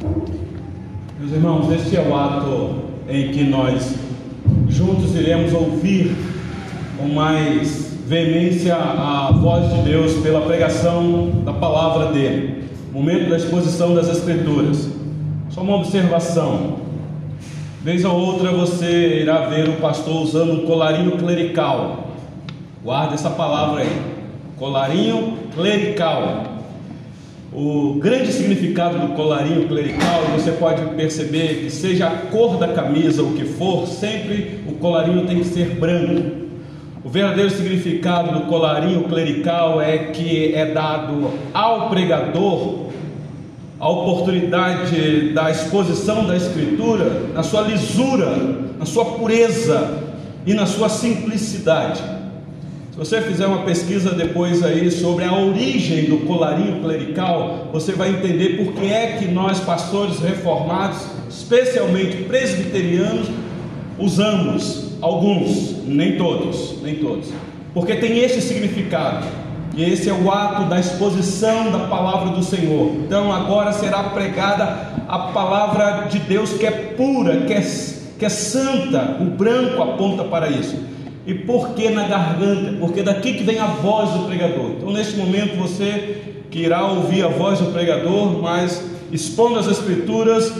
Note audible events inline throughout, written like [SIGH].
Meus irmãos, este é o ato em que nós juntos iremos ouvir com mais veemência a voz de Deus pela pregação da palavra dele. Momento da exposição das Escrituras. Só uma observação. Vez ou outra você irá ver o pastor usando um colarinho clerical. Guarda essa palavra aí. Colarinho clerical. O grande significado do colarinho clerical, você pode perceber que seja a cor da camisa o que for, sempre o colarinho tem que ser branco. O verdadeiro significado do colarinho clerical é que é dado ao pregador a oportunidade da exposição da Escritura na sua lisura, na sua pureza e na sua simplicidade. Se você fizer uma pesquisa depois aí sobre a origem do colarinho clerical, você vai entender por que é que nós, pastores reformados, especialmente presbiterianos, usamos alguns, nem todos, nem todos, porque tem este significado. E esse é o ato da exposição da palavra do Senhor. Então agora será pregada a palavra de Deus que é pura, que é, que é santa. O branco aponta para isso. E por que na garganta? Porque daqui que vem a voz do pregador. Então, neste momento, você que irá ouvir a voz do pregador, mas expondo as Escrituras,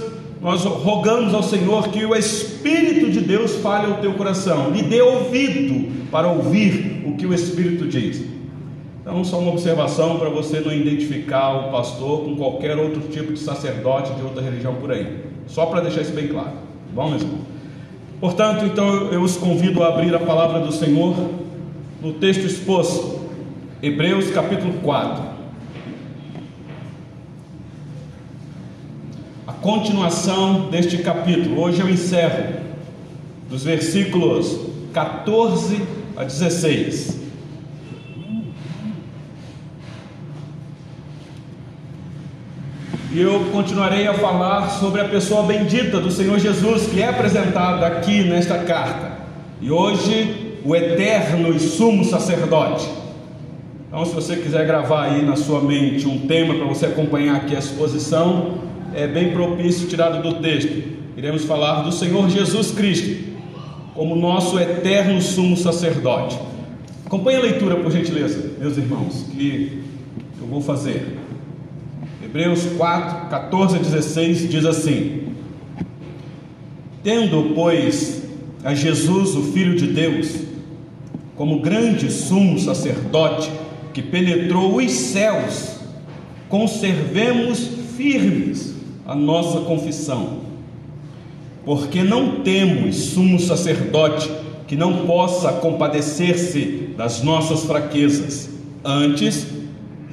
nós rogamos ao Senhor que o Espírito de Deus fale ao teu coração, lhe dê ouvido para ouvir o que o Espírito diz. Então, só uma observação para você não identificar o pastor com qualquer outro tipo de sacerdote de outra religião por aí. Só para deixar isso bem claro. Tá bom, meus irmãos? Portanto, então eu os convido a abrir a palavra do Senhor no texto exposto, Hebreus capítulo 4. A continuação deste capítulo, hoje eu encerro, dos versículos 14 a 16. E eu continuarei a falar sobre a pessoa bendita do Senhor Jesus, que é apresentada aqui nesta carta. E hoje, o eterno e sumo sacerdote. Então, se você quiser gravar aí na sua mente um tema para você acompanhar aqui a exposição, é bem propício tirado do texto. Iremos falar do Senhor Jesus Cristo como nosso eterno sumo sacerdote. Acompanhe a leitura, por gentileza, meus irmãos, que eu vou fazer. Hebreus 4, 14 a 16 diz assim: Tendo, pois, a Jesus, o Filho de Deus, como grande sumo sacerdote que penetrou os céus, conservemos firmes a nossa confissão, porque não temos sumo sacerdote que não possa compadecer-se das nossas fraquezas, antes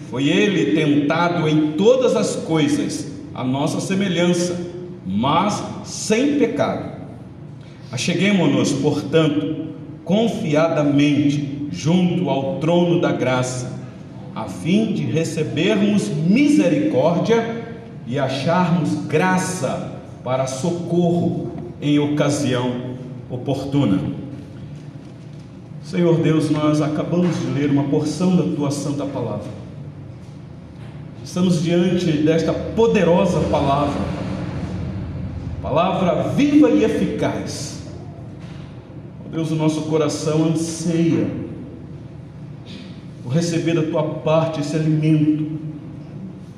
foi ele tentado em todas as coisas, a nossa semelhança, mas sem pecado. Acheguemo-nos, portanto, confiadamente junto ao trono da graça, a fim de recebermos misericórdia e acharmos graça para socorro em ocasião oportuna. Senhor Deus, nós acabamos de ler uma porção da tua santa palavra. Estamos diante desta poderosa palavra, palavra viva e eficaz. Oh Deus, o nosso coração anseia por receber da tua parte esse alimento.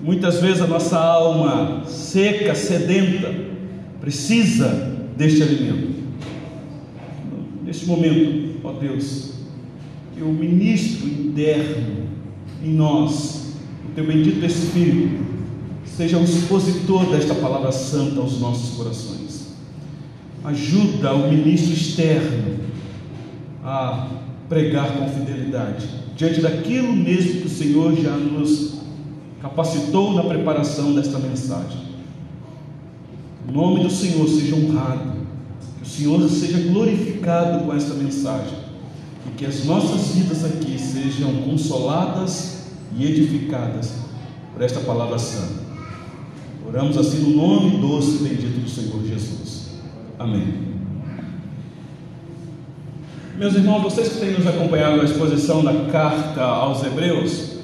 Muitas vezes a nossa alma seca, sedenta, precisa deste alimento. Neste momento, ó Deus, que o ministro interno em nós teu bendito Espírito seja o expositor desta palavra santa aos nossos corações. Ajuda o ministro externo a pregar com fidelidade, diante daquilo mesmo que o Senhor já nos capacitou na preparação desta mensagem. O nome do Senhor seja honrado, que o Senhor seja glorificado com esta mensagem e que as nossas vidas aqui sejam consoladas e edificadas por esta palavra santa. Oramos assim no nome doce e bendito do Senhor Jesus. Amém. Meus irmãos, vocês que têm nos acompanhado na exposição da carta aos Hebreus,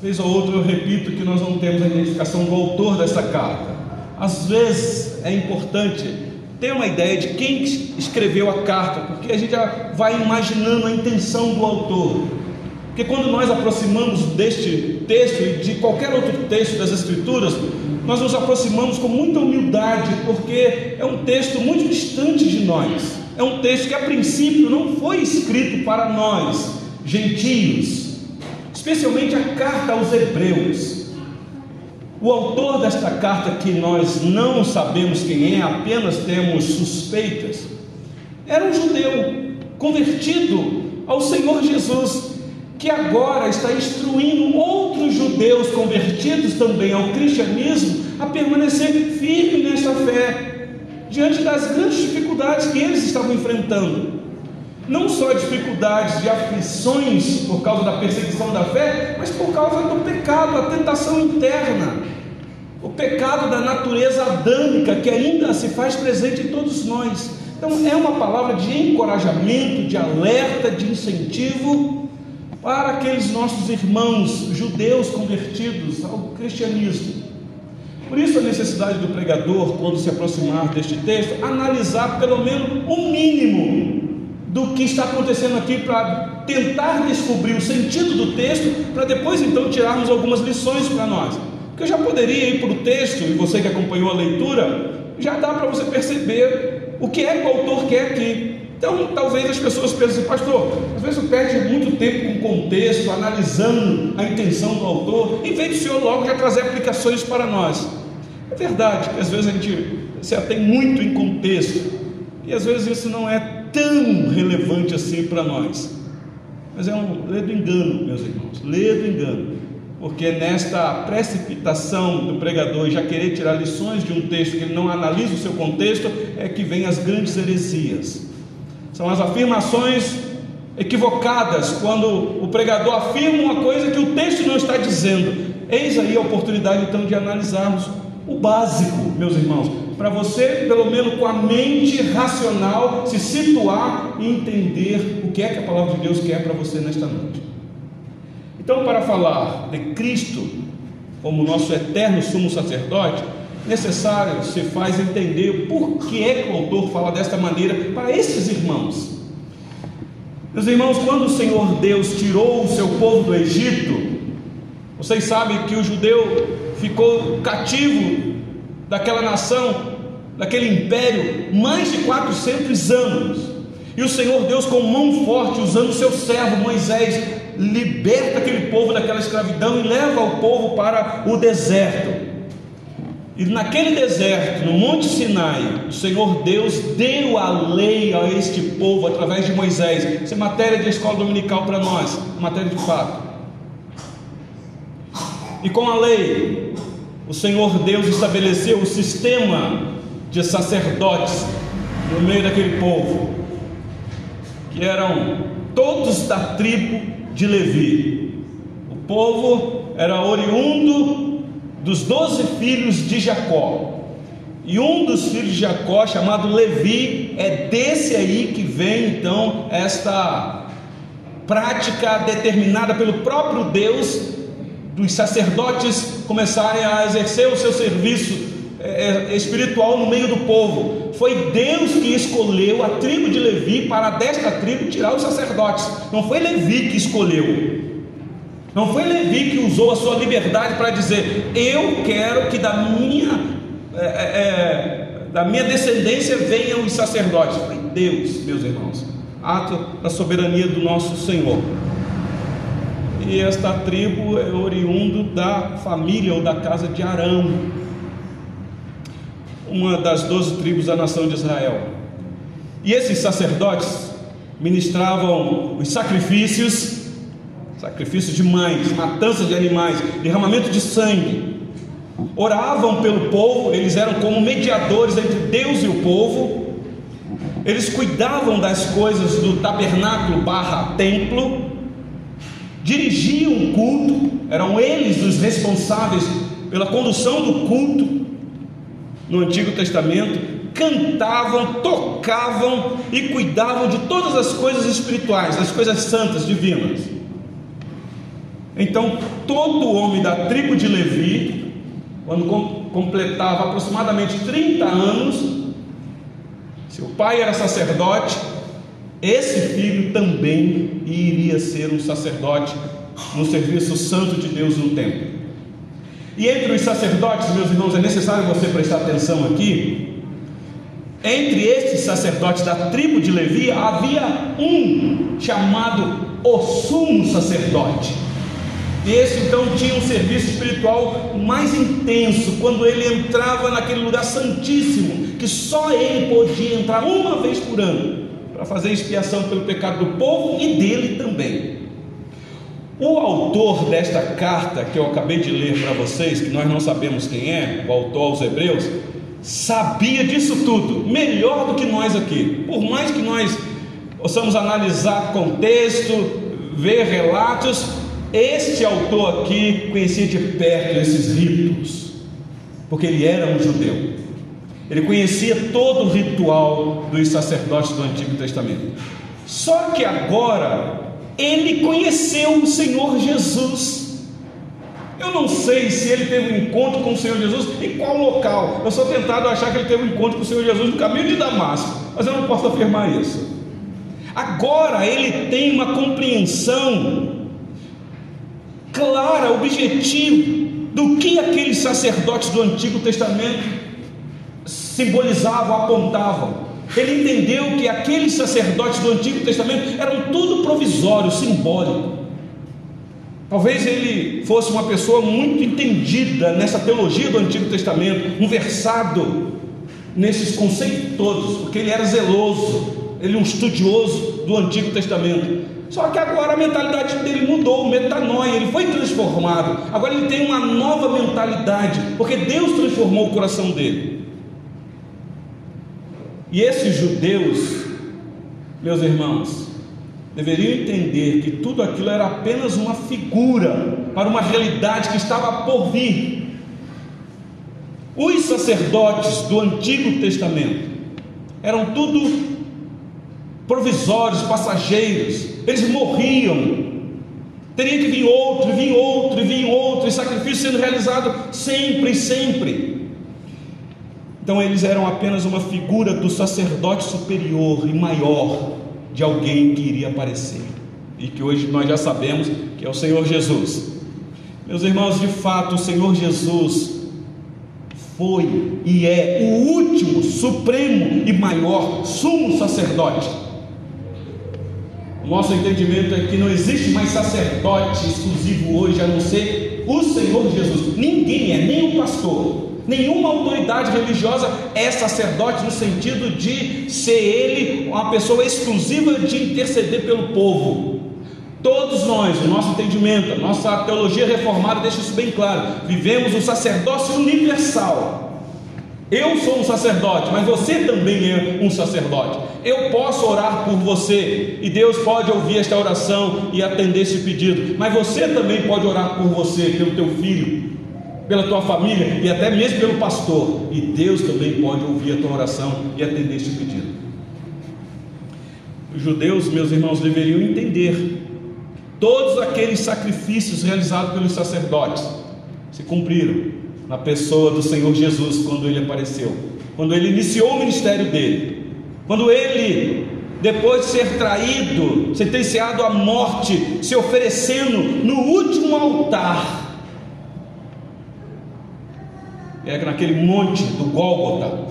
vez ou outra eu repito que nós não temos a identificação do autor desta carta. às vezes é importante ter uma ideia de quem escreveu a carta, porque a gente já vai imaginando a intenção do autor. Porque quando nós aproximamos deste texto e de qualquer outro texto das Escrituras, nós nos aproximamos com muita humildade, porque é um texto muito distante de nós. É um texto que a princípio não foi escrito para nós, gentios, especialmente a carta aos Hebreus. O autor desta carta, que nós não sabemos quem é, apenas temos suspeitas, era um judeu convertido ao Senhor Jesus, que agora está instruindo outros judeus convertidos também ao cristianismo a permanecer firme nesta fé, diante das grandes dificuldades que eles estavam enfrentando. Não só dificuldades de aflições por causa da perseguição da fé, mas por causa do pecado, a tentação interna o pecado da natureza adâmica que ainda se faz presente em todos nós. Então, é uma palavra de encorajamento, de alerta, de incentivo para aqueles nossos irmãos judeus convertidos ao cristianismo. Por isso, a necessidade do pregador, quando se aproximar deste texto, analisar pelo menos o um mínimo do que está acontecendo aqui para tentar descobrir o sentido do texto, para depois então tirarmos algumas lições para nós. Porque eu já poderia ir para o texto, e você que acompanhou a leitura, já dá para você perceber o que é que o autor quer aqui. Então, talvez as pessoas pensem, pastor, às vezes eu perde muito tempo com contexto, analisando a intenção do autor, em vez de o senhor logo já trazer aplicações para nós. É verdade que às vezes a gente se atém muito em contexto, e às vezes isso não é tão relevante assim para nós. Mas é um ledo engano, meus irmãos, ledo engano porque nesta precipitação do pregador já querer tirar lições de um texto que ele não analisa o seu contexto, é que vem as grandes heresias. São as afirmações equivocadas, quando o pregador afirma uma coisa que o texto não está dizendo. Eis aí a oportunidade então de analisarmos o básico, meus irmãos, para você, pelo menos com a mente racional, se situar e entender o que é que a palavra de Deus quer para você nesta noite. Então, para falar de Cristo como nosso eterno sumo sacerdote, necessário se faz entender por que é que o autor fala desta maneira para esses irmãos. Meus irmãos, quando o Senhor Deus tirou o seu povo do Egito, vocês sabem que o judeu ficou cativo daquela nação, daquele império, mais de 400 anos. E o Senhor Deus, com mão forte, usando seu servo Moisés, liberta aquele povo daquela escravidão e leva o povo para o deserto. E naquele deserto, no Monte Sinai, o Senhor Deus deu a lei a este povo através de Moisés. Isso é matéria de escola dominical para nós, matéria de fato. E com a lei, o Senhor Deus estabeleceu o sistema de sacerdotes no meio daquele povo, que eram todos da tribo de Levi. O povo era oriundo dos doze filhos de Jacó. E um dos filhos de Jacó, chamado Levi, é desse aí que vem então esta prática determinada pelo próprio Deus dos sacerdotes começarem a exercer o seu serviço é, é, espiritual no meio do povo. Foi Deus que escolheu a tribo de Levi para desta tribo tirar os sacerdotes. Não foi Levi que escolheu. Não foi Levi que usou a sua liberdade para dizer: Eu quero que da minha é, é, é, da minha descendência venham os sacerdotes. Foi Deus, meus irmãos. Ato da soberania do nosso Senhor. E esta tribo é oriundo da família ou da casa de Arão uma das doze tribos da nação de Israel. E esses sacerdotes ministravam os sacrifícios, sacrifícios de mães, matanças de animais, derramamento de sangue. Oravam pelo povo, eles eram como mediadores entre Deus e o povo. Eles cuidavam das coisas do tabernáculo barra templo, dirigiam o culto, eram eles os responsáveis pela condução do culto no Antigo Testamento, cantavam, tocavam e cuidavam de todas as coisas espirituais, das coisas santas, divinas. Então, todo homem da tribo de Levi, quando completava aproximadamente 30 anos, seu pai era sacerdote, esse filho também iria ser um sacerdote no serviço santo de Deus no templo. E entre os sacerdotes, meus irmãos, é necessário você prestar atenção aqui. Entre estes sacerdotes da tribo de Levi havia um chamado o sumo sacerdote. Esse então tinha um serviço espiritual mais intenso quando ele entrava naquele lugar santíssimo, que só ele podia entrar uma vez por ano, para fazer expiação pelo pecado do povo e dele também. O autor desta carta que eu acabei de ler para vocês, que nós não sabemos quem é, o autor aos Hebreus, sabia disso tudo, melhor do que nós aqui. Por mais que nós possamos analisar contexto, ver relatos, este autor aqui conhecia de perto esses ritos, porque ele era um judeu. Ele conhecia todo o ritual dos sacerdotes do Antigo Testamento. Só que agora ele conheceu o Senhor Jesus. Eu não sei se ele teve um encontro com o Senhor Jesus em qual local. Eu sou tentado a achar que ele teve um encontro com o Senhor Jesus no caminho de Damasco, mas eu não posso afirmar isso. Agora ele tem uma compreensão clara, objetiva do que aqueles sacerdotes do Antigo Testamento simbolizavam, apontavam. Ele entendeu que aqueles sacerdotes do Antigo Testamento eram tudo provisório, simbólico. Talvez ele fosse uma pessoa muito entendida nessa teologia do Antigo Testamento, um versado nesses conceitos todos, porque ele era zeloso, ele um estudioso do Antigo Testamento. Só que agora a mentalidade dele mudou, metanoia, ele foi transformado. Agora ele tem uma nova mentalidade, porque Deus transformou o coração dele. E esses judeus, meus irmãos, deveriam entender que tudo aquilo era apenas uma figura para uma realidade que estava por vir. Os sacerdotes do Antigo Testamento eram tudo provisórios, passageiros, eles morriam. Teria que vir outro, vir outro, vir outro, e sacrifício sendo realizado sempre sempre. Então eles eram apenas uma figura do sacerdote superior e maior de alguém que iria aparecer. E que hoje nós já sabemos que é o Senhor Jesus. Meus irmãos, de fato, o Senhor Jesus foi e é o último, supremo e maior sumo sacerdote. O nosso entendimento é que não existe mais sacerdote exclusivo hoje a não ser o Senhor Jesus. Ninguém é, nem o pastor, Nenhuma autoridade religiosa é sacerdote no sentido de ser ele uma pessoa exclusiva de interceder pelo povo. Todos nós, o nosso entendimento, a nossa teologia reformada deixa isso bem claro. Vivemos o sacerdócio universal. Eu sou um sacerdote, mas você também é um sacerdote. Eu posso orar por você e Deus pode ouvir esta oração e atender esse pedido, mas você também pode orar por você, pelo teu filho, pela tua família e até mesmo pelo pastor. E Deus também pode ouvir a tua oração e atender este pedido. Os judeus, meus irmãos, deveriam entender todos aqueles sacrifícios realizados pelos sacerdotes se cumpriram na pessoa do Senhor Jesus quando ele apareceu, quando ele iniciou o ministério dele, quando ele depois de ser traído, sentenciado à morte, se oferecendo no último altar é naquele monte do Gólgota.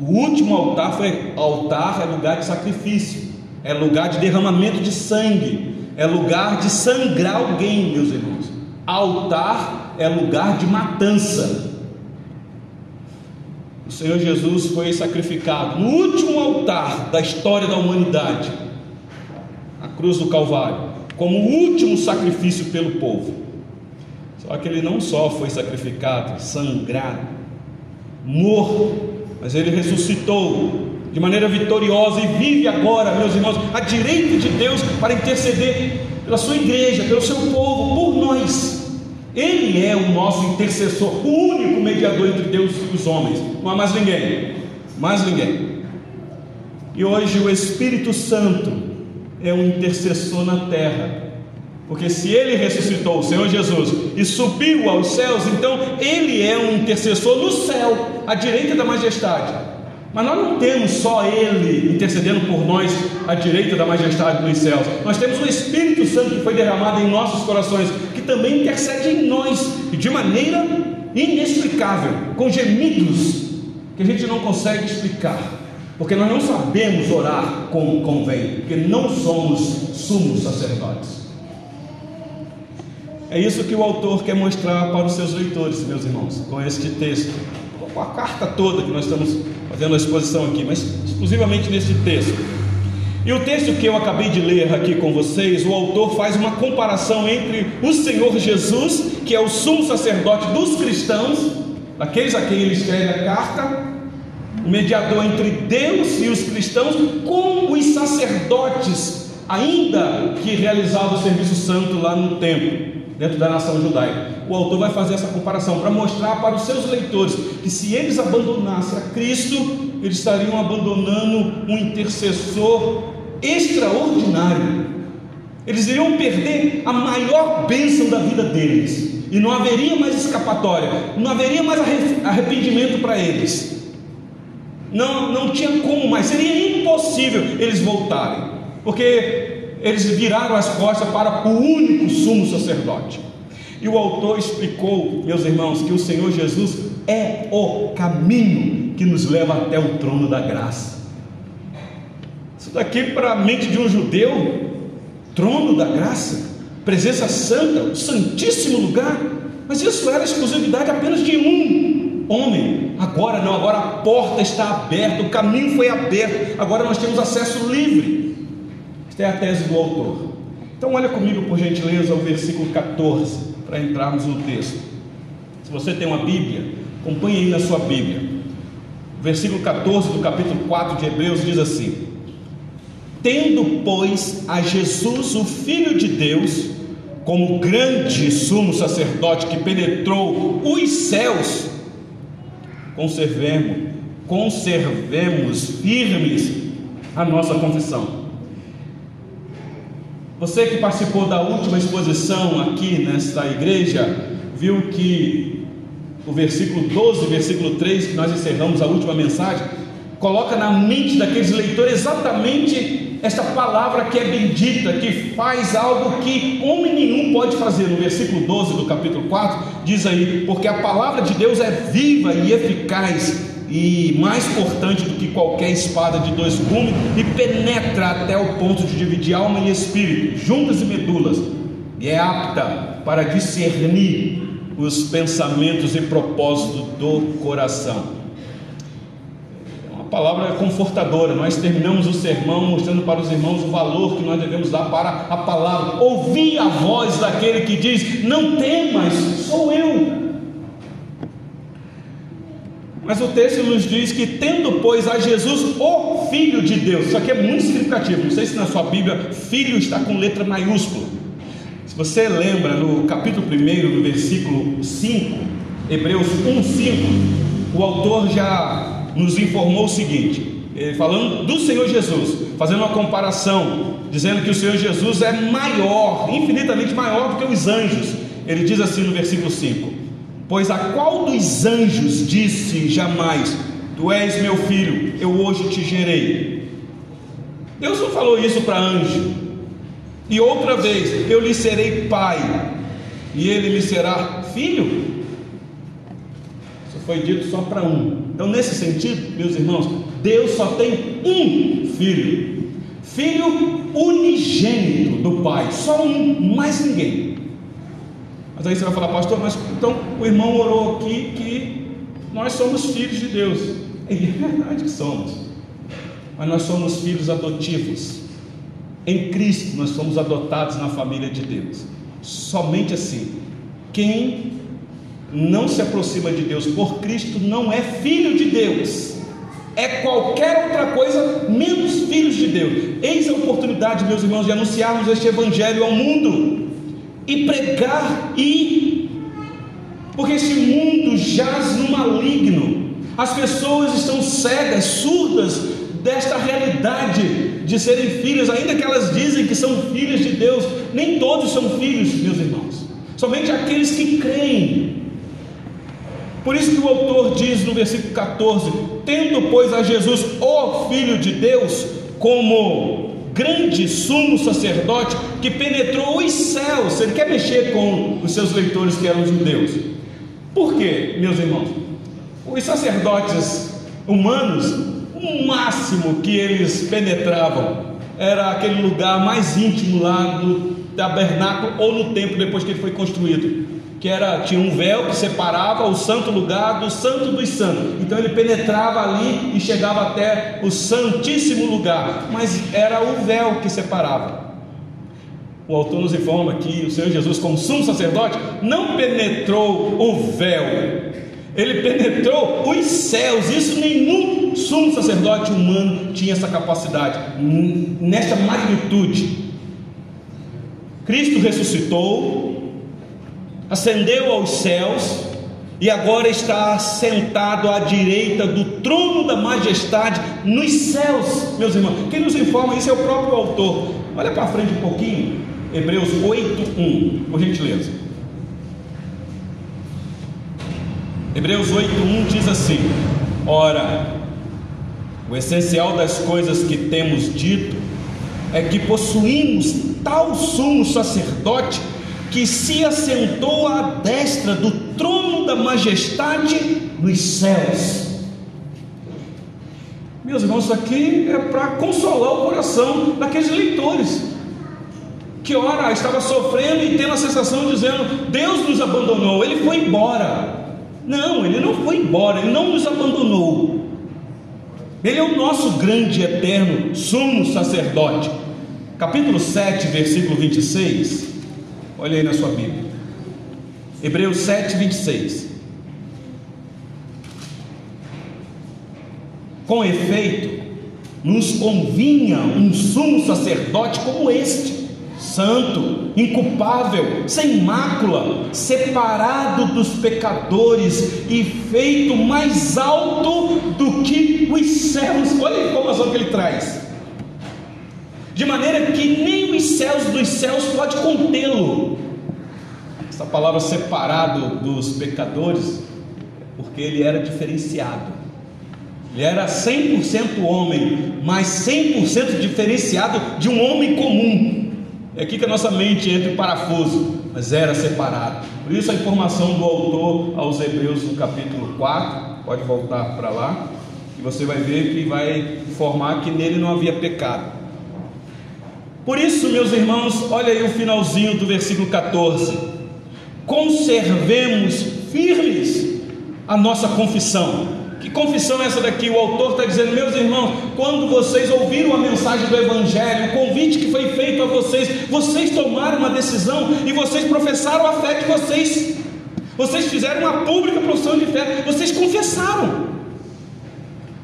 O último altar foi altar é lugar de sacrifício, é lugar de derramamento de sangue, é lugar de sangrar alguém, meus irmãos. Altar é lugar de matança. O Senhor Jesus foi sacrificado no último altar da história da humanidade, a cruz do Calvário, como o último sacrifício pelo povo. Só que ele não só foi sacrificado, sangrado, morto, mas ele ressuscitou de maneira vitoriosa e vive agora, meus irmãos, à direita de Deus para interceder pela sua igreja, pelo seu povo, por nós. Ele é o nosso intercessor, o único mediador entre Deus e os homens. Não há mais ninguém. Mais ninguém. E hoje o Espírito Santo é um intercessor na terra Porque se ele ressuscitou, o Senhor Jesus, e subiu aos céus, então ele é um intercessor no céu, à direita da majestade. Mas nós não temos só ele intercedendo por nós à direita da majestade dos céus. Nós temos o Espírito Santo que foi derramado em nossos corações, que também intercede em nós, de maneira inexplicável, com gemidos que a gente não consegue explicar, porque nós não sabemos orar como convém, porque não somos sumos sacerdotes. É isso que o autor quer mostrar para os seus leitores, meus irmãos, com este texto, com a carta toda que nós estamos fazendo a exposição aqui, mas exclusivamente neste texto. E o texto que eu acabei de ler aqui com vocês, o autor faz uma comparação entre o Senhor Jesus, que é o sumo sacerdote dos cristãos, daqueles a quem ele escreve a carta, o mediador entre Deus e os cristãos, com os sacerdotes, ainda que realizavam o serviço santo lá no templo dentro da nação judaica. O autor vai fazer essa comparação para mostrar para os seus leitores que se eles abandonassem a Cristo, eles estariam abandonando um intercessor extraordinário. Eles iriam perder a maior bênção da vida deles, e não haveria mais escapatória, não haveria mais arrependimento para eles. Não, não tinha como mais, seria impossível eles voltarem, porque eles viraram as costas para o único sumo sacerdote. E o autor explicou, meus irmãos, que o Senhor Jesus é o caminho que nos leva até o trono da graça. Isso daqui para a mente de um judeu, trono da graça, presença santa, o santíssimo lugar, mas isso era exclusividade apenas de um homem. Agora não, agora a porta está aberta, o caminho foi aberto, agora nós temos acesso livre. Esta é a tese do autor. Então, olha comigo, por gentileza, o versículo 14, para entrarmos no texto. Se você tem uma Bíblia, acompanhe aí na sua Bíblia. O versículo 14 do capítulo 4 de Hebreus diz assim: Tendo, pois, a Jesus, o Filho de Deus, como grande sumo sacerdote que penetrou os céus, conservemos, conservemos firmes a nossa confissão. Você que participou da última exposição aqui nesta igreja, viu que o versículo 12, versículo 3, que nós encerramos a última mensagem, coloca na mente daqueles leitores exatamente esta palavra que é bendita, que faz algo que homem nenhum pode fazer. No versículo 12 do capítulo 4, diz aí: Porque a palavra de Deus é viva e eficaz e mais cortante do que qualquer espada de dois gumes, e penetra até o ponto de dividir alma e espírito, juntas e medulas, e é apta para discernir os pensamentos e propósitos do coração. É uma palavra confortadora. Nós terminamos o sermão mostrando para os irmãos o valor que nós devemos dar para a palavra. Ouvir a voz daquele que diz: Não temas, sou eu mas o texto nos diz que, tendo, pois, a Jesus, o Filho de Deus, isso aqui é muito significativo. Não sei se na sua Bíblia, filho está com letra maiúscula. Se você lembra, no capítulo 1, no versículo 5, Hebreus 1, 5, o autor já nos informou o seguinte: falando do Senhor Jesus, fazendo uma comparação, dizendo que o Senhor Jesus é maior, infinitamente maior do que os anjos. Ele diz assim no versículo 5: Pois a qual dos anjos disse jamais: Tu és meu filho, eu hoje te gerei? Deus não falou isso para anjo. E outra vez, eu lhe serei pai, e ele lhe será filho. Isso foi dito só para um. Então, nesse sentido, meus irmãos, Deus só tem um filho, filho unigênito do Pai, só um, mais ninguém. Mas aí você vai falar, pastor, mas então o irmão orou aqui que nós somos filhos de Deus. É verdade que somos. Mas nós somos filhos adotivos. Em Cristo nós somos adotados na família de Deus. Somente assim. Quem não se aproxima de Deus por Cristo não é filho de Deus. É qualquer outra coisa menos filhos de Deus. Eis a oportunidade, meus irmãos, de anunciarmos este evangelho ao mundo e pregar e porque esse mundo jaz no maligno. As pessoas estão cegas, surdas desta realidade de serem filhos, ainda que elas dizem que são filhos de Deus, nem todos são filhos, meus irmãos, somente aqueles que creem. Por isso que o autor diz no versículo 14: Tendo, pois, a Jesus, o Filho de Deus, como grande sumo sacerdote que penetrou os céus, ele quer mexer com os seus leitores que eram judeus. Por quê, meus irmãos? Os sacerdotes humanos, o máximo que eles penetravam era aquele lugar mais íntimo lá do tabernáculo ou no templo depois que ele foi construído que era tinha um véu que separava o santo lugar do santo dos santos. Então ele penetrava ali e chegava até o santíssimo lugar, mas era o véu que separava. O autor nos informa que o Senhor Jesus, como sumo sacerdote, não penetrou o véu, ele penetrou os céus. Isso nenhum sumo sacerdote humano tinha essa capacidade, nesta magnitude. Cristo ressuscitou, ascendeu aos céus e agora está sentado à direita do trono da majestade nos céus, meus irmãos. Quem nos informa isso é o próprio autor. Olha para frente um pouquinho, Hebreus 8:1, por gentileza. Hebreus 8:1 diz assim: Ora, o essencial das coisas que temos dito é que possuímos tal sumo sacerdote que se assentou à destra do trono da majestade nos céus. Meus irmãos, isso aqui é para consolar o coração daqueles leitores que ora estava sofrendo e tendo a sensação dizendo: Deus nos abandonou, ele foi embora. Não, ele não foi embora, ele não nos abandonou. Ele é o nosso grande eterno sumo sacerdote. Capítulo 7, versículo 26. Olha aí na sua Bíblia. Hebreus 7, 26. Com efeito, nos convinha um sumo sacerdote como este, santo, inculpável, sem mácula, separado dos pecadores e feito mais alto do que os céus. Olha a informação que ele traz de maneira que nem os céus dos céus pode contê-lo. Essa palavra separado dos pecadores, porque ele era diferenciado. Ele era 100% homem, mas 100% diferenciado de um homem comum. É aqui que a nossa mente entra em parafuso, mas era separado. Por isso a informação do autor aos Hebreus no capítulo 4, pode voltar para lá, e você vai ver que vai informar que nele não havia pecado. Por isso, meus irmãos, olha aí o finalzinho do versículo 14. Conservemos firmes a nossa confissão. Que confissão é essa daqui? O autor está dizendo, meus irmãos, quando vocês ouviram a mensagem do Evangelho, o convite que foi feito a vocês, vocês tomaram uma decisão e vocês professaram a fé de vocês. Vocês fizeram uma pública profissão de fé, vocês confessaram.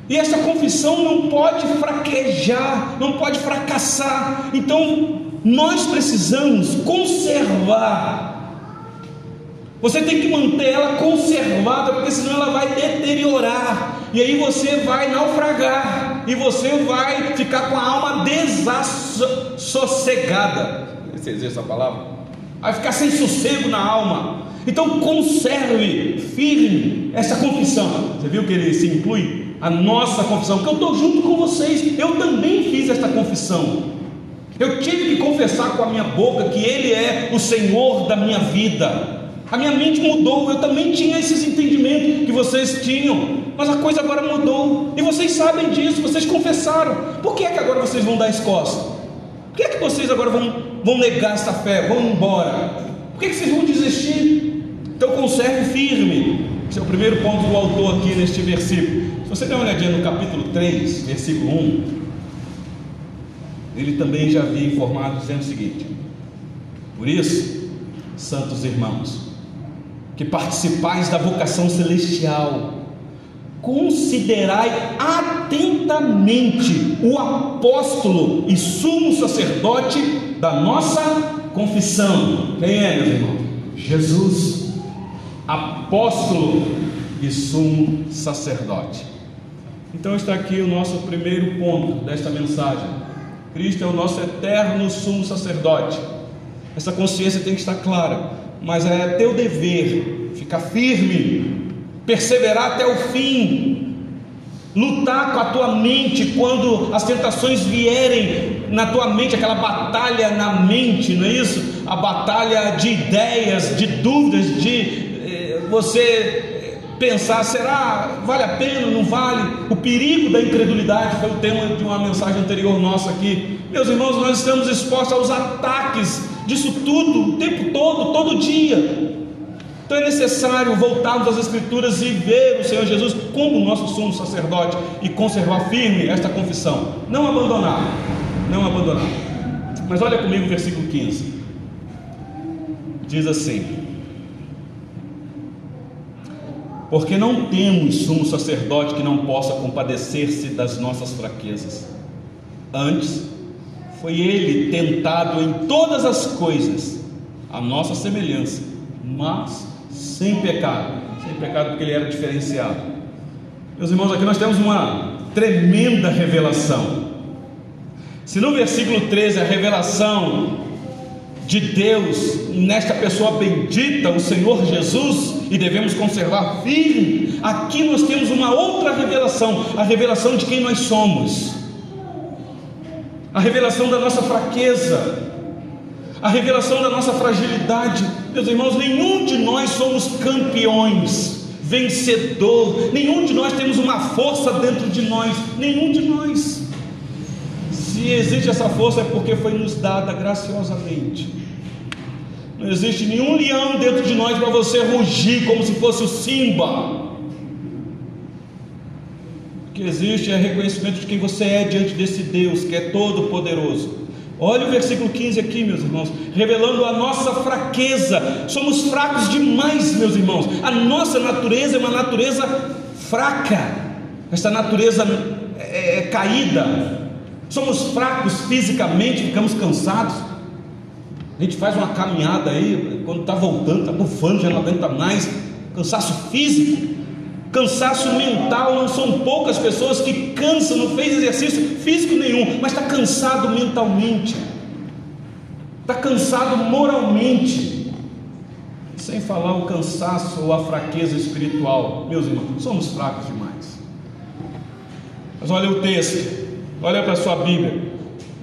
E essa confissão não pode fraquejar, não pode fracassar. Então, nós precisamos conservar. Você tem que manter ela conservada, porque senão ela vai deteriorar. E aí você vai naufragar. E você vai ficar com a alma desassossegada. Você dizer essa palavra? Vai ficar sem sossego na alma. Então conserve firme essa confissão. Você viu que ele se inclui? A nossa confissão, porque eu estou junto com vocês, eu também fiz esta confissão. Eu tive que confessar com a minha boca que Ele é o Senhor da minha vida. A minha mente mudou, eu também tinha esses entendimentos que vocês tinham, mas a coisa agora mudou, e vocês sabem disso, vocês confessaram. Por que é que agora vocês vão dar as costas? Por que é que vocês agora vão, vão negar essa fé, vão embora? Por que, é que vocês vão desistir? Então conserve firme. Esse é o primeiro ponto do autor aqui neste versículo. Você der uma olhadinha no capítulo 3, versículo 1, ele também já havia informado dizendo o seguinte: Por isso, santos irmãos, que participais da vocação celestial, considerai atentamente o apóstolo e sumo sacerdote da nossa confissão. Quem é, meus irmãos? Jesus, apóstolo e sumo sacerdote. Então está aqui o nosso primeiro ponto desta mensagem. Cristo é o nosso eterno sumo sacerdote. Essa consciência tem que estar clara, mas é teu dever ficar firme, perseverar até o fim, lutar com a tua mente quando as tentações vierem na tua mente, aquela batalha na mente, não é isso? A batalha de ideias, de dúvidas, de eh, você pensar, será vale a pena, não vale? O perigo da incredulidade foi o tema de uma mensagem anterior nossa aqui. Meus irmãos, nós estamos expostos aos ataques disso tudo, o tempo todo, todo dia. Então é necessário voltarmos às Escrituras e ver o Senhor Jesus como nosso sumo sacerdote e conservar firme esta confissão. Não abandonar, não abandonar. Mas olha comigo o versículo 15. Diz assim: porque não temos sumo sacerdote que não possa compadecer-se das nossas fraquezas. Antes, foi ele tentado em todas as coisas, a nossa semelhança, mas sem pecado. Sem pecado, porque ele era diferenciado. Meus irmãos, aqui nós temos uma tremenda revelação. Se no versículo 13 a revelação de Deus nesta pessoa bendita, o Senhor Jesus, e devemos conservar firme. Aqui nós temos uma outra revelação, a revelação de quem nós somos, a revelação da nossa fraqueza, a revelação da nossa fragilidade. Meus irmãos, nenhum de nós somos campeões, vencedor, nenhum de nós temos uma força dentro de nós, nenhum de nós. Se existe essa força é porque foi nos dada graciosamente. Não existe nenhum leão dentro de nós para você rugir como se fosse o Simba. O que existe é reconhecimento de quem você é diante desse Deus que é todo poderoso. Olha o versículo 15 aqui, meus irmãos, revelando a nossa fraqueza. Somos fracos demais, meus irmãos. A nossa natureza é uma natureza fraca. Esta natureza é, é caída, Somos fracos fisicamente, ficamos cansados. A gente faz uma caminhada aí, quando está voltando, está bufando, já não aguenta mais. Cansaço físico, cansaço mental. Não são poucas pessoas que cansam, não fez exercício físico nenhum, mas está cansado mentalmente, está cansado moralmente. Sem falar o cansaço ou a fraqueza espiritual, meus irmãos, somos fracos demais. Mas olha o texto, Olha para a sua Bíblia.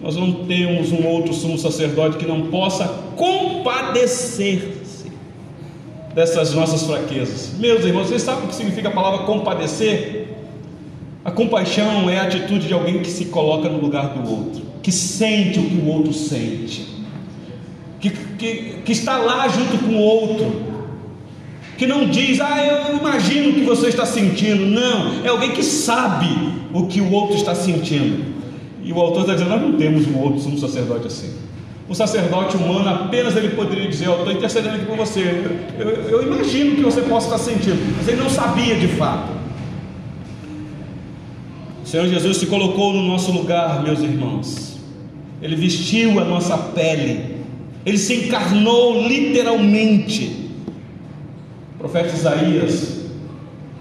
Nós não temos um outro sumo sacerdote que não possa compadecer-se dessas nossas fraquezas. Meus irmãos, vocês sabem o que significa a palavra compadecer? A compaixão é a atitude de alguém que se coloca no lugar do outro, que sente o que o outro sente, que, que, que está lá junto com o outro, que não diz, ah, eu imagino o que você está sentindo. Não, é alguém que sabe o que o outro está sentindo. E o autor está dizendo: nós não temos um outro sumo sacerdote assim. O sacerdote humano apenas ele poderia dizer: Eu estou intercedendo aqui por você. Eu, eu, eu imagino que você possa estar sentindo, mas ele não sabia de fato. O Senhor Jesus se colocou no nosso lugar, meus irmãos. Ele vestiu a nossa pele. Ele se encarnou literalmente. O profeta Isaías,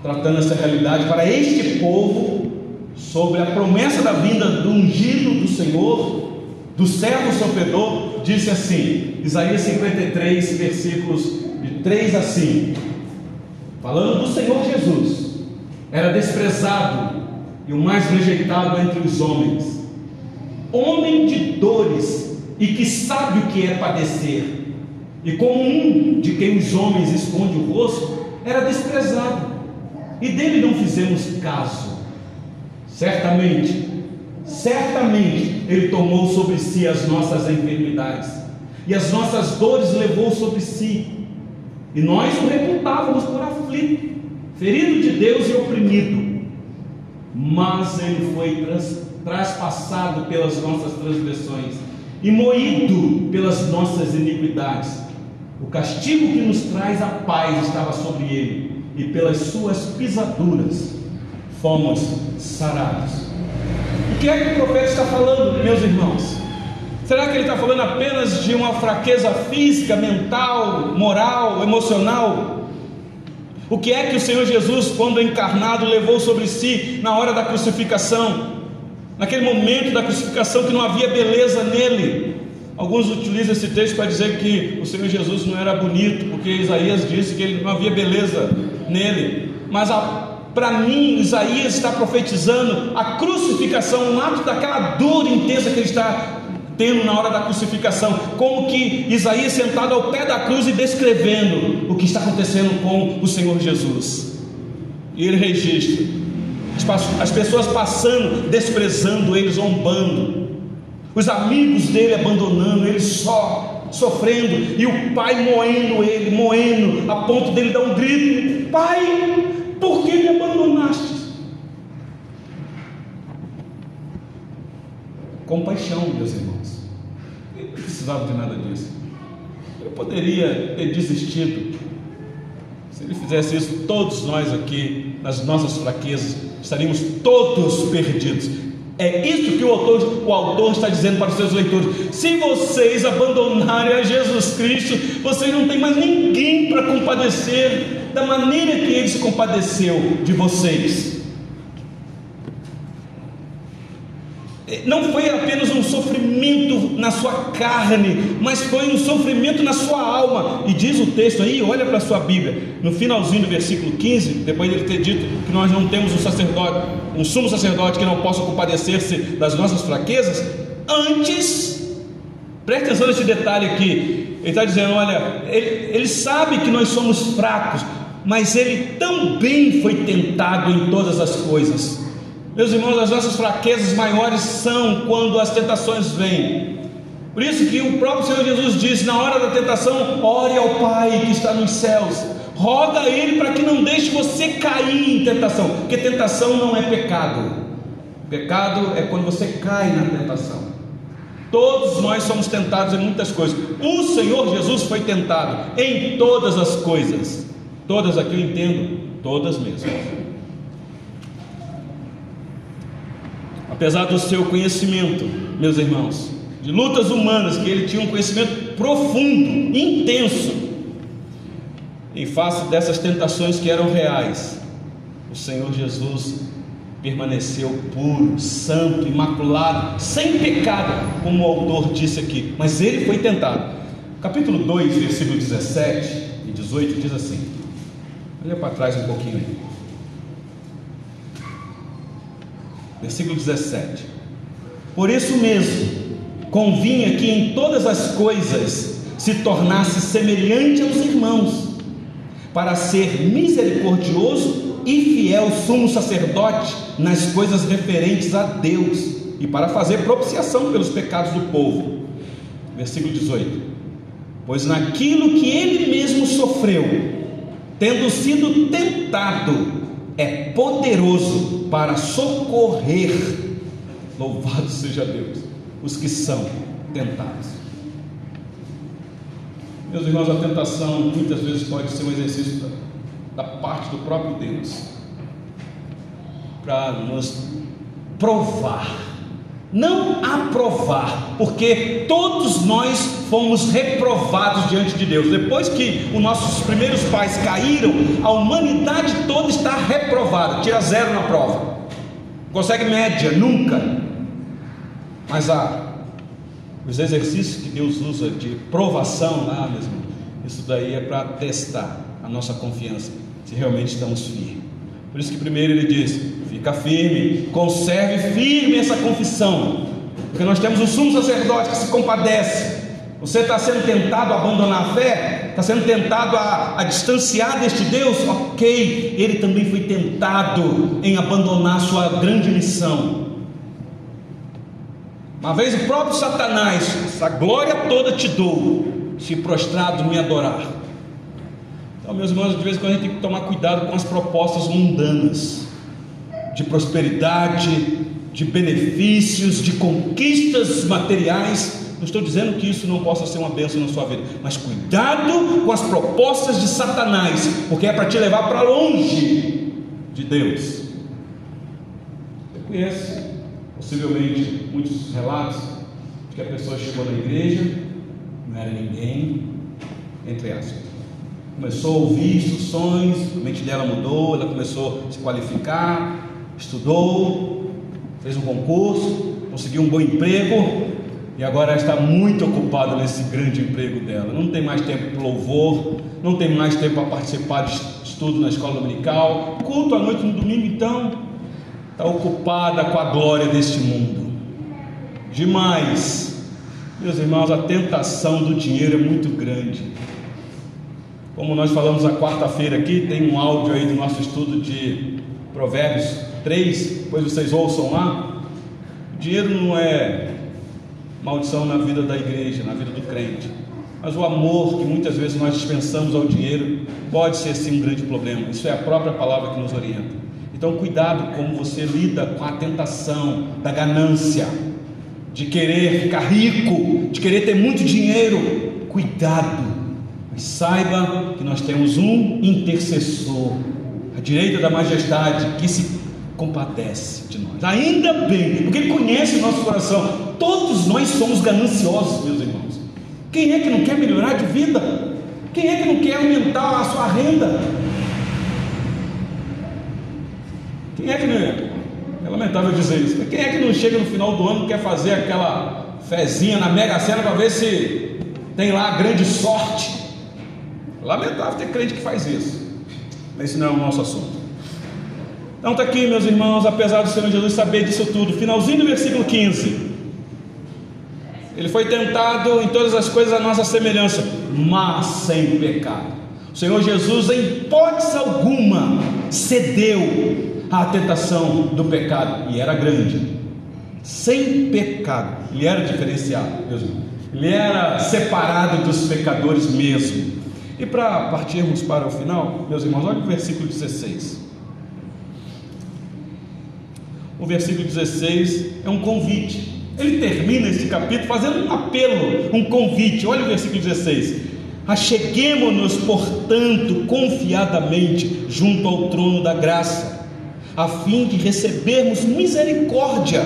tratando essa realidade para este povo, sobre a promessa da vinda do ungido do Senhor, do servo sofredor, disse assim, Isaías 53, versículos de 3 a 5, falando do Senhor Jesus, era desprezado e o mais rejeitado entre os homens, homem de dores e que sabe o que é padecer, e como um de quem os homens esconde o rosto, era desprezado, e dele não fizemos caso. Certamente, certamente Ele tomou sobre si as nossas enfermidades e as nossas dores levou sobre si. E nós o reputávamos por aflito, ferido de Deus e oprimido. Mas Ele foi traspassado pelas nossas transgressões e moído pelas nossas iniquidades. O castigo que nos traz a paz estava sobre ele, e pelas suas pisaduras fomos sarados. O que é que o profeta está falando, meus irmãos? Será que ele está falando apenas de uma fraqueza física, mental, moral, emocional? O que é que o Senhor Jesus, quando encarnado, levou sobre si na hora da crucificação? Naquele momento da crucificação que não havia beleza nele. Alguns utilizam esse texto para dizer que o Senhor Jesus não era bonito, porque Isaías disse que ele não havia beleza nele. Mas para mim, Isaías está profetizando a crucificação, um ato daquela dor intensa que ele está tendo na hora da crucificação, como que Isaías sentado ao pé da cruz e descrevendo o que está acontecendo com o Senhor Jesus. E ele registra. As pessoas passando, desprezando ele, zombando, os amigos dele abandonando ele só, sofrendo, e o pai moendo ele, moendo, a ponto dele dar um grito: Pai, por que me abandonaste? Compaixão, meus irmãos. Ele não precisava de nada disso. Eu poderia ter desistido. Se ele fizesse isso, todos nós aqui, nas nossas fraquezas, estaríamos todos perdidos. É isso que o autor, o autor está dizendo para os seus leitores. Se vocês abandonarem a Jesus Cristo, vocês não têm mais ninguém para compadecer da maneira que ele se compadeceu de vocês. não foi apenas um sofrimento na sua carne, mas foi um sofrimento na sua alma. E diz o texto aí, olha para a sua Bíblia, no finalzinho do versículo 15, depois de ele ter dito que nós não temos um sacerdote, um sumo sacerdote que não possa compadecer-se das nossas fraquezas, antes, preste atenção nesse detalhe aqui, ele está dizendo: olha, ele, ele sabe que nós somos fracos, mas ele também foi tentado em todas as coisas meus irmãos, as nossas fraquezas maiores são quando as tentações vêm. Por isso que o próprio Senhor Jesus disse: na hora da tentação, ore ao Pai que está nos céus. Roga a Ele para que não deixe você cair em tentação, porque tentação não é pecado. Pecado é quando você cai na tentação. Todos nós somos tentados em muitas coisas. O Senhor Jesus foi tentado em todas as coisas. Todas aqui eu entendo, todas mesmo. apesar do seu conhecimento, meus irmãos, de lutas humanas, que ele tinha um conhecimento profundo, intenso, em face dessas tentações que eram reais, o Senhor Jesus permaneceu puro, santo, imaculado, sem pecado, como o autor disse aqui, mas ele foi tentado. Capítulo 2, versículo 17 e 18 diz assim: olha para trás um pouquinho aí. versículo 17. Por isso mesmo, convinha que em todas as coisas se tornasse semelhante aos irmãos, para ser misericordioso e fiel sumo sacerdote nas coisas referentes a Deus e para fazer propiciação pelos pecados do povo. Versículo 18: Pois naquilo que ele mesmo sofreu, tendo sido tentado, é poderoso para socorrer, louvado [LAUGHS] seja Deus, os que são tentados. Meus irmãos, a tentação muitas vezes pode ser um exercício da, da parte do próprio Deus para nos provar não aprovar, porque todos nós fomos reprovados diante de Deus. Depois que os nossos primeiros pais caíram, a humanidade toda está reprovada, tira zero na prova, consegue média, nunca. Mas os exercícios que Deus usa de provação, ah, mesmo, isso daí é para testar a nossa confiança, se realmente estamos firmes. Por isso que primeiro ele diz: fica firme, conserve firme essa confissão, porque nós temos um sumo sacerdote que se compadece. Você está sendo tentado a abandonar a fé? Está sendo tentado a, a distanciar deste Deus? Ok, ele também foi tentado em abandonar sua grande missão. Uma vez o próprio Satanás, essa glória toda te dou, se prostrado me adorar. Então, meus irmãos, de vez em quando a gente tem que tomar cuidado com as propostas mundanas de prosperidade, de benefícios, de conquistas materiais. Não estou dizendo que isso não possa ser uma bênção na sua vida, mas cuidado com as propostas de Satanás, porque é para te levar para longe de Deus. Você conhece possivelmente muitos relatos de que a pessoa chegou na igreja, não era ninguém, entre aspas começou a ouvir instruções, a mente dela mudou, ela começou a se qualificar, estudou, fez um concurso, conseguiu um bom emprego e agora está muito ocupada nesse grande emprego dela. Não tem mais tempo para louvor, não tem mais tempo para participar de estudo na escola dominical, culto à noite no domingo, então está ocupada com a glória deste mundo. Demais, meus irmãos, a tentação do dinheiro é muito grande. Como nós falamos na quarta-feira aqui, tem um áudio aí do nosso estudo de Provérbios 3, depois vocês ouçam lá. O dinheiro não é maldição na vida da igreja, na vida do crente. Mas o amor que muitas vezes nós dispensamos ao dinheiro pode ser sim um grande problema. Isso é a própria palavra que nos orienta. Então, cuidado como você lida com a tentação da ganância, de querer ficar rico, de querer ter muito dinheiro. Cuidado saiba que nós temos um intercessor, à direita da majestade, que se compadece de nós. Ainda bem, porque Ele conhece o nosso coração. Todos nós somos gananciosos, meus irmãos. Quem é que não quer melhorar de vida? Quem é que não quer aumentar a sua renda? Quem é que não é? É lamentável dizer isso. Mas quem é que não chega no final do ano e quer fazer aquela fezinha na Mega Sena para ver se tem lá grande sorte? Lamentável ter crente que faz isso. Mas isso não é o nosso assunto. Então está aqui, meus irmãos, apesar do Senhor Jesus saber disso tudo, finalzinho do versículo 15. Ele foi tentado em todas as coisas a nossa semelhança, mas sem pecado. O Senhor Jesus, em hipótese alguma, cedeu à tentação do pecado, e era grande, sem pecado, ele era diferenciado, meus ele era separado dos pecadores mesmo. E para partirmos para o final, meus irmãos, olha o versículo 16. O versículo 16 é um convite. Ele termina esse capítulo fazendo um apelo, um convite. Olha o versículo 16. Acheguemo-nos, portanto, confiadamente junto ao trono da graça, a fim de recebermos misericórdia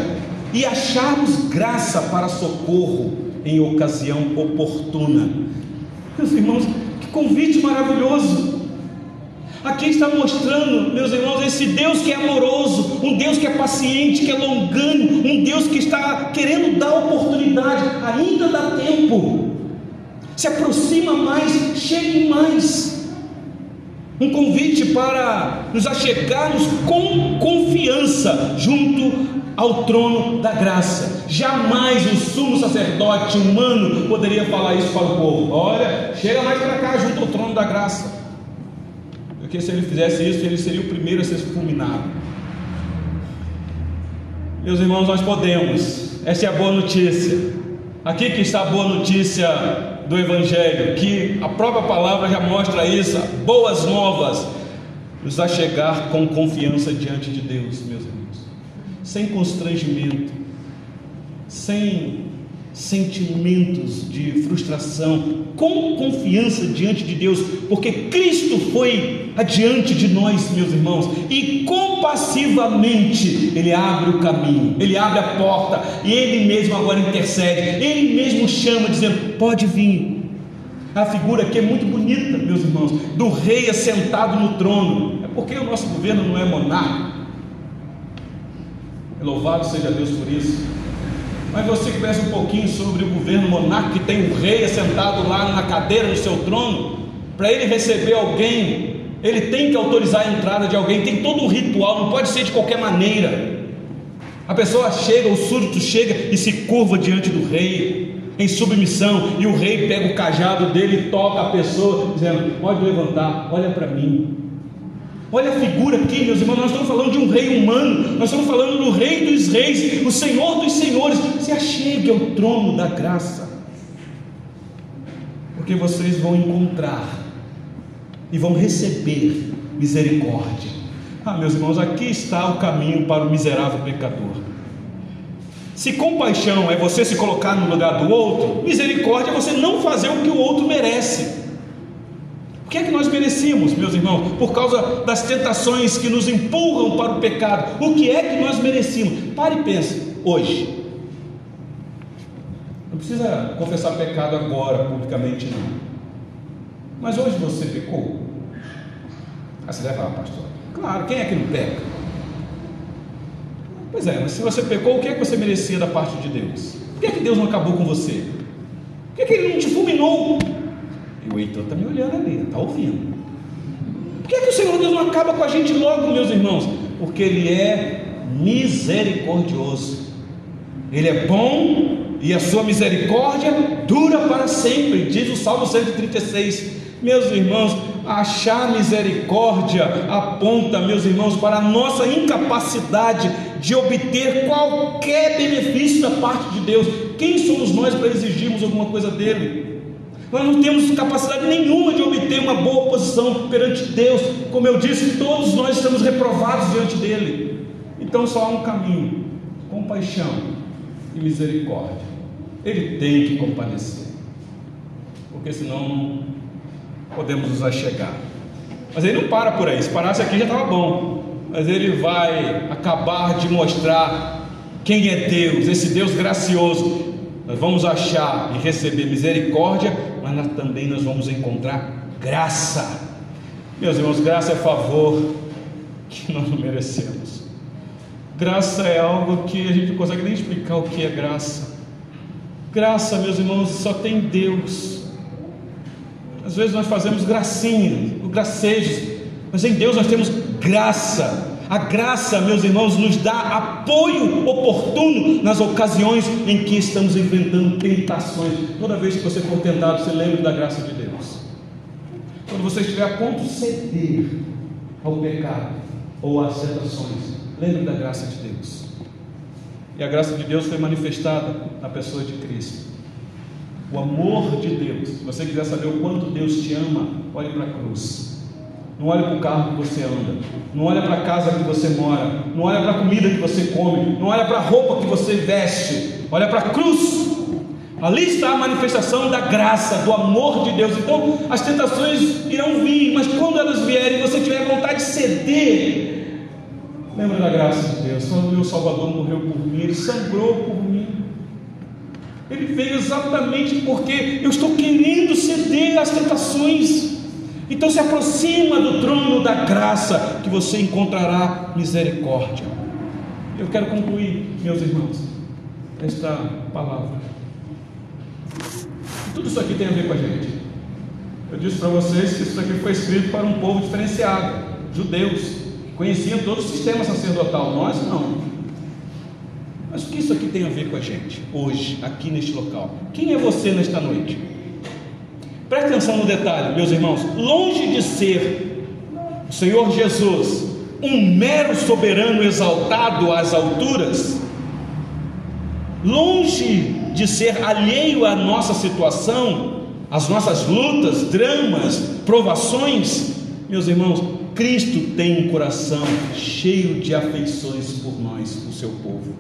e acharmos graça para socorro em ocasião oportuna. Meus irmãos, Convite maravilhoso. Aqui está mostrando, meus irmãos, esse Deus que é amoroso, um Deus que é paciente, que é longânimo, um Deus que está querendo dar oportunidade, ainda dá tempo. Se aproxima mais, chegue mais. Um convite para nos achegarmos com confiança junto ao trono da graça. Jamais o sumo sacerdote humano poderia falar isso para o povo. Olha, chega mais para cá, junto ao trono da graça. Porque se ele fizesse isso, ele seria o primeiro a ser fulminado. Meus irmãos, nós podemos. Essa é a boa notícia. Aqui que está a boa notícia do Evangelho, que a própria palavra já mostra isso, boas novas, nos achegar com confiança diante de Deus, meus irmãos sem constrangimento, sem sentimentos de frustração, com confiança diante de Deus, porque Cristo foi adiante de nós, meus irmãos, e compassivamente Ele abre o caminho, Ele abre a porta, e Ele mesmo agora intercede, Ele mesmo chama, dizendo: pode vir. A figura aqui é muito bonita, meus irmãos, do rei assentado no trono, é porque o nosso governo não é monarca Louvado seja Deus por isso. Mas você conhece um pouquinho sobre o governo monarca que tem um rei assentado lá na cadeira do seu trono, para ele receber alguém, ele tem que autorizar a entrada de alguém, tem todo um ritual, não pode ser de qualquer maneira. A pessoa chega, o súdito chega e se curva diante do rei, em submissão, e o rei pega o cajado dele e toca a pessoa, dizendo: Pode levantar, olha para mim. Olha a figura aqui, meus irmãos, nós estamos falando de um rei humano, nós estamos falando do rei dos reis, o senhor dos senhores. Se achegue ao trono da graça, porque vocês vão encontrar e vão receber misericórdia. Ah, meus irmãos, aqui está o caminho para o miserável pecador. Se compaixão é você se colocar no lugar do outro, misericórdia é você não fazer o que o outro merece que é que nós merecíamos, meus irmãos? Por causa das tentações que nos empurram para o pecado. O que é que nós merecíamos? Pare e pense, hoje. Não precisa confessar pecado agora, publicamente, não. Mas hoje você pecou? Ah, você vai falar, pastor. Claro, quem é que não peca? Pois é, mas se você pecou, o que é que você merecia da parte de Deus? Por que é que Deus não acabou com você? Por que, é que Ele não te fulminou? E o Heitor está me olhando ali, está ouvindo. Por que, é que o Senhor Deus não acaba com a gente logo, meus irmãos? Porque Ele é misericordioso. Ele é bom e a sua misericórdia dura para sempre, diz o Salmo 136. Meus irmãos, achar misericórdia aponta, meus irmãos, para a nossa incapacidade de obter qualquer benefício da parte de Deus. Quem somos nós para exigirmos alguma coisa dele? Nós não temos capacidade nenhuma de obter uma boa posição perante Deus. Como eu disse, todos nós estamos reprovados diante dele. Então só há um caminho: compaixão e misericórdia. Ele tem que compadecer, porque senão não podemos nos achegar. Mas ele não para por aí, se parasse aqui já estava bom. Mas ele vai acabar de mostrar quem é Deus, esse Deus gracioso. Nós vamos achar e receber misericórdia, mas também nós vamos encontrar graça. Meus irmãos, graça é favor que [LAUGHS] nós não merecemos. Graça é algo que a gente não consegue nem explicar o que é graça. Graça, meus irmãos, só tem Deus. Às vezes nós fazemos gracinha, o gracejos, mas em Deus nós temos graça. A graça, meus irmãos, nos dá apoio oportuno nas ocasiões em que estamos enfrentando tentações. Toda vez que você for tentado, você lembre da graça de Deus. Quando você estiver a ponto de ceder ao pecado ou às tentações, lembre da graça de Deus. E a graça de Deus foi manifestada na pessoa de Cristo. O amor de Deus. Se você quiser saber o quanto Deus te ama, olhe para a cruz. Não olhe para o carro que você anda. Não olhe para a casa que você mora. Não olhe para a comida que você come. Não olhe para a roupa que você veste. Olha para a cruz. Ali está a manifestação da graça, do amor de Deus. Então, as tentações irão vir, mas quando elas vierem, você tiver vontade de ceder, Lembra da graça de Deus? O meu Salvador morreu por mim, ele sangrou por mim. Ele veio exatamente porque eu estou querendo ceder às tentações. Então se aproxima do trono da graça, que você encontrará misericórdia. Eu quero concluir, meus irmãos, esta palavra. Tudo isso aqui tem a ver com a gente. Eu disse para vocês que isso aqui foi escrito para um povo diferenciado, judeus conheciam todo o sistema sacerdotal, nós não. Mas o que isso aqui tem a ver com a gente, hoje, aqui neste local? Quem é você nesta noite? Preste atenção no detalhe, meus irmãos. Longe de ser o Senhor Jesus um mero soberano exaltado às alturas, longe de ser alheio à nossa situação, às nossas lutas, dramas, provações, meus irmãos, Cristo tem um coração cheio de afeições por nós, o seu povo,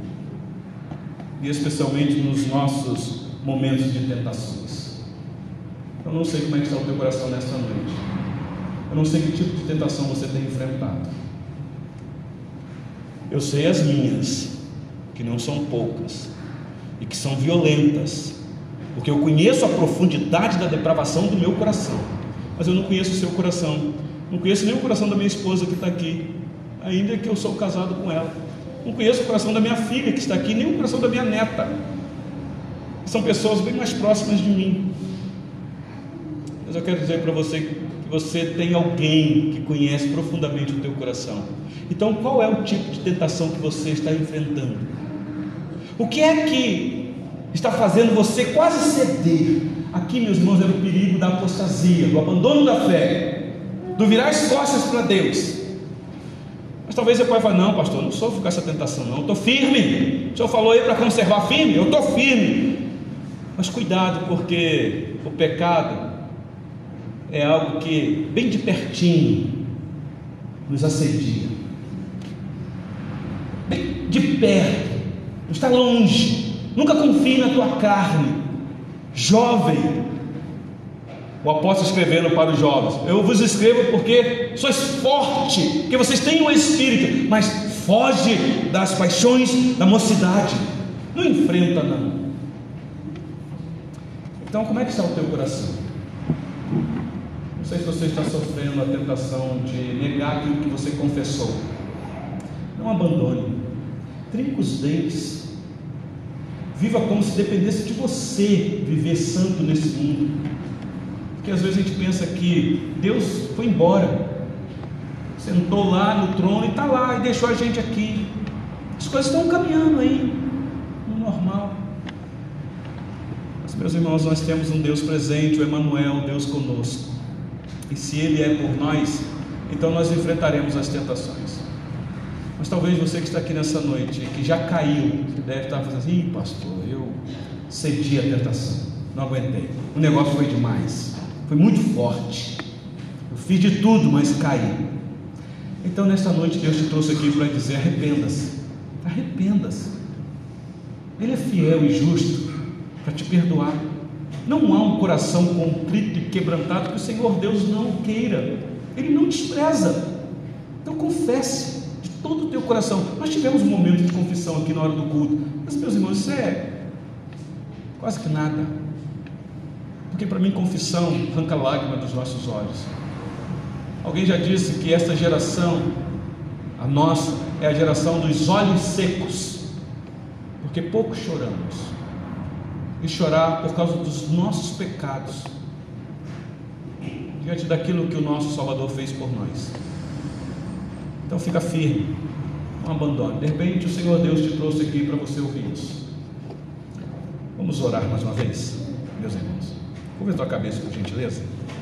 e especialmente nos nossos momentos de tentações. Eu não sei como é que está o teu coração nesta noite. Eu não sei que tipo de tentação você tem enfrentado. Eu sei as minhas, que não são poucas e que são violentas, porque eu conheço a profundidade da depravação do meu coração, mas eu não conheço o seu coração. Não conheço nem o coração da minha esposa que está aqui, ainda que eu sou casado com ela. Não conheço o coração da minha filha que está aqui, nem o coração da minha neta. São pessoas bem mais próximas de mim. Mas eu quero dizer para você que você tem alguém que conhece profundamente o teu coração. Então, qual é o tipo de tentação que você está enfrentando? O que é que está fazendo você quase ceder? Aqui, meus irmãos, era o perigo da apostasia, do abandono da fé do virar as costas para Deus. Mas talvez você pode falar: não, pastor, não sofro com essa tentação, não, estou firme. O senhor falou aí para conservar firme, eu estou firme. Mas cuidado, porque o pecado é algo que, bem de pertinho, nos assedia, bem de perto, está longe. Nunca confie na tua carne, jovem, o apóstolo escrevendo para os jovens: Eu vos escrevo porque sois forte, que vocês têm o um espírito, mas foge das paixões da mocidade. Não enfrenta, não. Então, como é que está o teu coração? Não sei se você está sofrendo a tentação de negar aquilo que você confessou. Não abandone. Trinca os dentes. Viva como se dependesse de você viver santo nesse mundo. Porque às vezes a gente pensa que Deus foi embora, sentou lá no trono e está lá e deixou a gente aqui. As coisas estão caminhando aí, no normal. Mas, meus irmãos, nós temos um Deus presente, o Emanuel, Deus conosco. E se Ele é por nós, então nós enfrentaremos as tentações. Mas talvez você que está aqui nessa noite, que já caiu, deve estar fazendo assim, pastor, eu cedi a tentação, não aguentei. O negócio foi demais. Foi muito forte. Eu fiz de tudo, mas caí. Então, nesta noite, Deus te trouxe aqui para dizer: arrependa-se. Arrependa-se. Ele é fiel e justo para te perdoar. Não há um coração contrito e quebrantado que o Senhor Deus não queira. Ele não despreza. Então confesse de todo o teu coração. Nós tivemos um momento de confissão aqui na hora do culto. Mas, meus irmãos, isso é quase que nada. Porque para mim confissão arranca lágrima dos nossos olhos. Alguém já disse que esta geração, a nossa, é a geração dos olhos secos, porque pouco choramos. E chorar por causa dos nossos pecados, diante daquilo que o nosso Salvador fez por nós. Então fica firme, não abandone. De repente o Senhor Deus te trouxe aqui para você ouvir isso. Vamos orar mais uma vez, meus irmãos. Curva a tua cabeça, por gentileza.